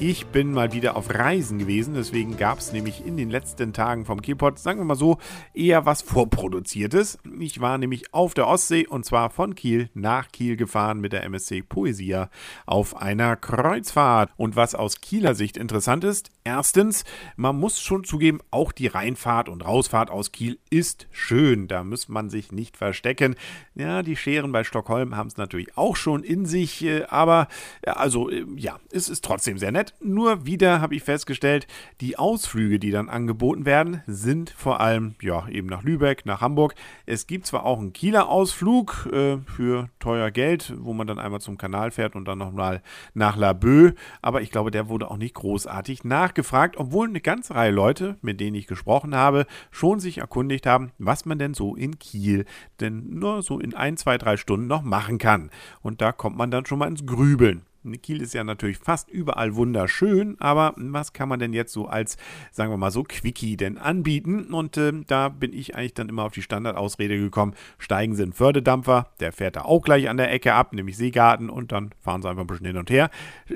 Ich bin mal wieder auf Reisen gewesen, deswegen gab es nämlich in den letzten Tagen vom Kielpot, sagen wir mal so, eher was Vorproduziertes. Ich war nämlich auf der Ostsee und zwar von Kiel nach Kiel gefahren mit der MSC Poesia auf einer Kreuzfahrt. Und was aus Kieler Sicht interessant ist, erstens, man muss schon zugeben, auch die Reinfahrt und Rausfahrt aus Kiel ist schön. Da muss man sich nicht verstecken. Ja, die Scheren bei Stockholm haben es natürlich auch schon in sich, äh, aber also äh, ja, es ist trotzdem sehr nett. Nur wieder habe ich festgestellt, die Ausflüge, die dann angeboten werden, sind vor allem ja eben nach Lübeck, nach Hamburg. Es gibt zwar auch einen Kieler Ausflug äh, für teuer Geld, wo man dann einmal zum Kanal fährt und dann nochmal nach Laboe, aber ich glaube, der wurde auch nicht großartig nachgefragt, obwohl eine ganze Reihe Leute, mit denen ich gesprochen habe, schon sich erkundigt haben, was man denn so in Kiel denn nur so in ein, zwei, drei Stunden noch machen kann. Und da kommt man dann schon mal ins Grübeln. Kiel ist ja natürlich fast überall wunderschön, aber was kann man denn jetzt so als, sagen wir mal so, Quickie denn anbieten? Und äh, da bin ich eigentlich dann immer auf die Standardausrede gekommen, steigen Sie in Fördedampfer, der fährt da auch gleich an der Ecke ab, nämlich Seegarten und dann fahren Sie einfach ein bisschen hin und her.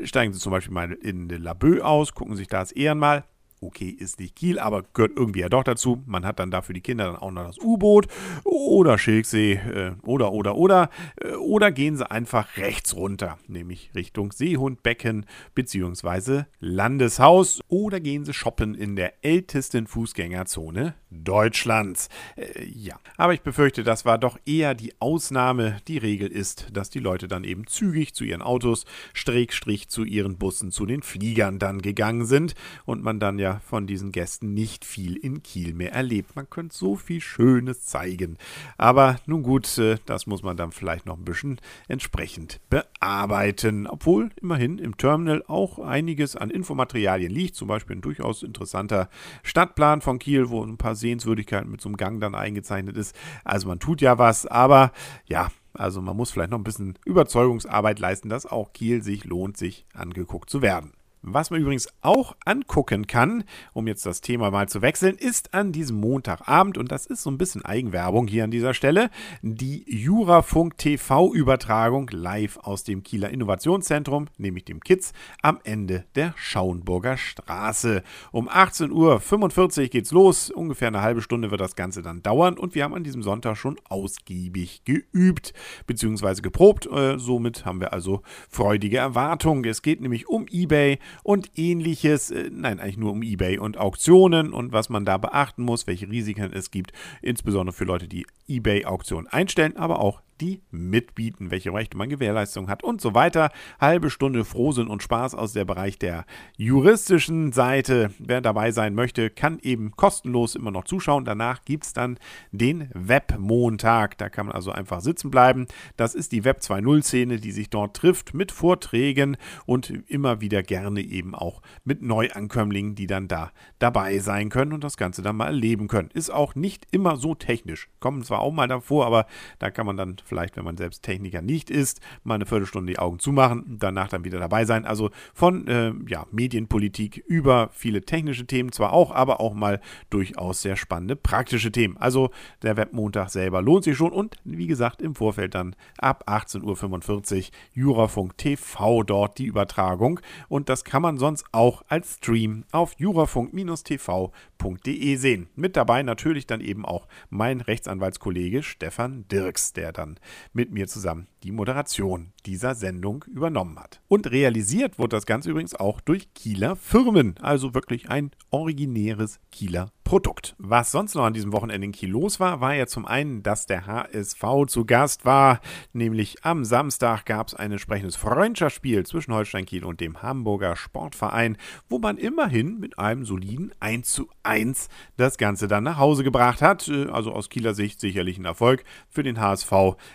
Steigen Sie zum Beispiel mal in Laboe aus, gucken sich das Ehrenmal okay, ist nicht Kiel, aber gehört irgendwie ja doch dazu. Man hat dann dafür die Kinder dann auch noch das U-Boot oder Schilksee äh, oder, oder, oder. Äh, oder gehen sie einfach rechts runter, nämlich Richtung Seehundbecken bzw. Landeshaus. Oder gehen sie shoppen in der ältesten Fußgängerzone Deutschlands. Äh, ja, aber ich befürchte, das war doch eher die Ausnahme. Die Regel ist, dass die Leute dann eben zügig zu ihren Autos, Strickstrich zu ihren Bussen, zu den Fliegern dann gegangen sind und man dann ja von diesen Gästen nicht viel in Kiel mehr erlebt. Man könnte so viel Schönes zeigen. Aber nun gut, äh, das muss man dann vielleicht noch ein bisschen entsprechend bearbeiten. Obwohl immerhin im Terminal auch einiges an Infomaterialien liegt. Zum Beispiel ein durchaus interessanter Stadtplan von Kiel, wo ein paar Sehenswürdigkeiten mit so einem Gang dann eingezeichnet ist. Also man tut ja was, aber ja, also man muss vielleicht noch ein bisschen Überzeugungsarbeit leisten, dass auch Kiel sich lohnt, sich angeguckt zu werden. Was man übrigens auch angucken kann, um jetzt das Thema mal zu wechseln, ist an diesem Montagabend, und das ist so ein bisschen Eigenwerbung hier an dieser Stelle, die Jurafunk TV-Übertragung live aus dem Kieler Innovationszentrum, nämlich dem KITS, am Ende der Schauenburger Straße. Um 18.45 Uhr geht's los, ungefähr eine halbe Stunde wird das Ganze dann dauern und wir haben an diesem Sonntag schon ausgiebig geübt bzw. geprobt. Äh, somit haben wir also freudige Erwartungen. Es geht nämlich um eBay und ähnliches. Äh, nein, eigentlich nur um eBay und Auktionen und was man da beachten muss, welche Risiken es gibt, insbesondere für Leute, die eBay-Auktionen einstellen, aber auch die mitbieten, welche Rechte man Gewährleistung hat und so weiter. Halbe Stunde Frohsinn und Spaß aus der Bereich der juristischen Seite. Wer dabei sein möchte, kann eben kostenlos immer noch zuschauen. Danach gibt es dann den Webmontag. Da kann man also einfach sitzen bleiben. Das ist die Web 2.0-Szene, die sich dort trifft mit Vorträgen und immer wieder gerne eben auch mit Neuankömmlingen, die dann da dabei sein können und das Ganze dann mal erleben können. Ist auch nicht immer so technisch. Kommen zwar auch mal davor, aber da kann man dann vielleicht, wenn man selbst Techniker nicht ist, mal eine Viertelstunde die Augen zumachen, danach dann wieder dabei sein. Also von äh, ja, Medienpolitik über viele technische Themen zwar auch, aber auch mal durchaus sehr spannende praktische Themen. Also der Webmontag selber lohnt sich schon und wie gesagt im Vorfeld dann ab 18.45 Uhr Jurafunk TV dort die Übertragung und das kann man sonst auch als Stream auf jurafunk-tv.de sehen. Mit dabei natürlich dann eben auch mein Rechtsanwaltskollege Stefan Dirks, der dann mit mir zusammen die Moderation dieser Sendung übernommen hat. Und realisiert wurde das Ganze übrigens auch durch Kieler Firmen, also wirklich ein originäres Kieler Produkt. Was sonst noch an diesem Wochenende in Kiel los war, war ja zum einen, dass der HSV zu Gast war. Nämlich am Samstag gab es ein entsprechendes Freundschaftsspiel zwischen Holstein Kiel und dem Hamburger Sportverein, wo man immerhin mit einem soliden 1 zu 1 das Ganze dann nach Hause gebracht hat. Also aus Kieler Sicht sicherlich ein Erfolg. Für den HSV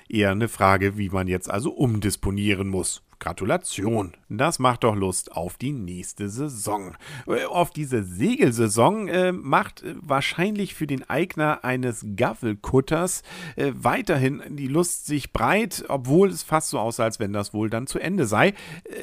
eher eine Frage, wie man jetzt also umdisponieren muss Gratulation. Das macht doch Lust auf die nächste Saison. Äh, auf diese Segelsaison äh, macht äh, wahrscheinlich für den Eigner eines Gaffelkutters äh, weiterhin die Lust sich breit, obwohl es fast so aussah, als wenn das wohl dann zu Ende sei. Äh,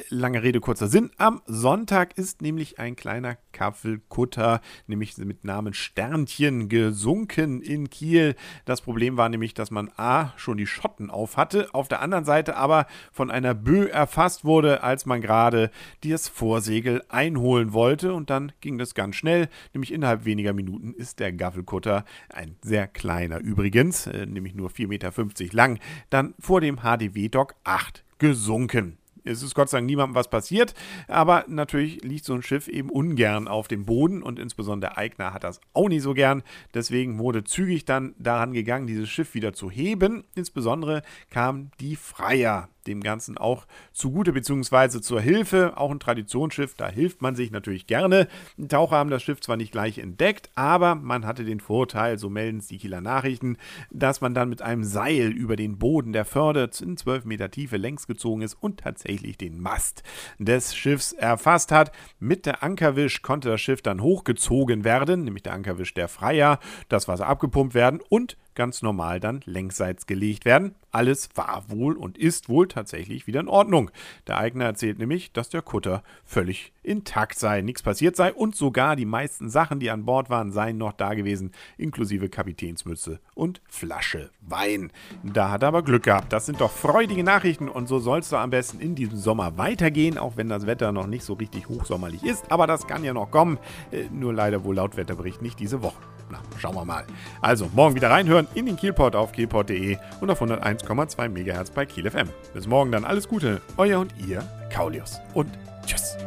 lange Rede, kurzer Sinn. Am Sonntag ist nämlich ein kleiner Gaffelkutter, nämlich mit Namen Sternchen, gesunken in Kiel. Das Problem war nämlich, dass man A schon die Schotten auf hatte, auf der anderen Seite aber von einer Bö erfasst wurde, als man gerade das Vorsegel einholen wollte. Und dann ging das ganz schnell, nämlich innerhalb weniger Minuten ist der Gaffelkutter, ein sehr kleiner übrigens, äh, nämlich nur 4,50 Meter lang, dann vor dem HDW Dock 8 gesunken. Es ist Gott sei Dank niemandem was passiert, aber natürlich liegt so ein Schiff eben ungern auf dem Boden und insbesondere Eigner hat das auch nicht so gern. Deswegen wurde zügig dann daran gegangen, dieses Schiff wieder zu heben. Insbesondere kam die Freier dem Ganzen auch zugute bzw. zur Hilfe. Auch ein Traditionsschiff, da hilft man sich natürlich gerne. Die Taucher haben das Schiff zwar nicht gleich entdeckt, aber man hatte den Vorteil, so melden es die Kieler Nachrichten, dass man dann mit einem Seil über den Boden der Förde in 12 Meter Tiefe längs gezogen ist und tatsächlich den Mast des Schiffs erfasst hat. Mit der Ankerwisch konnte das Schiff dann hochgezogen werden, nämlich der Ankerwisch der Freier, das Wasser abgepumpt werden und ganz normal dann längsseits gelegt werden. Alles war wohl und ist wohl tatsächlich wieder in Ordnung. Der Eigner erzählt nämlich, dass der Kutter völlig intakt sei, nichts passiert sei und sogar die meisten Sachen, die an Bord waren, seien noch da gewesen, inklusive Kapitänsmütze und Flasche Wein. Da hat er aber Glück gehabt. Das sind doch freudige Nachrichten und so soll es doch am besten in diesem Sommer weitergehen, auch wenn das Wetter noch nicht so richtig hochsommerlich ist. Aber das kann ja noch kommen. Äh, nur leider wohl laut Wetterbericht nicht diese Woche. Na, schauen wir mal. Also, morgen wieder reinhören in den Kielport auf kielport.de und auf 101,2 MHz bei Kiel FM. Bis morgen dann alles Gute, euer und ihr, Kaulius. Und tschüss.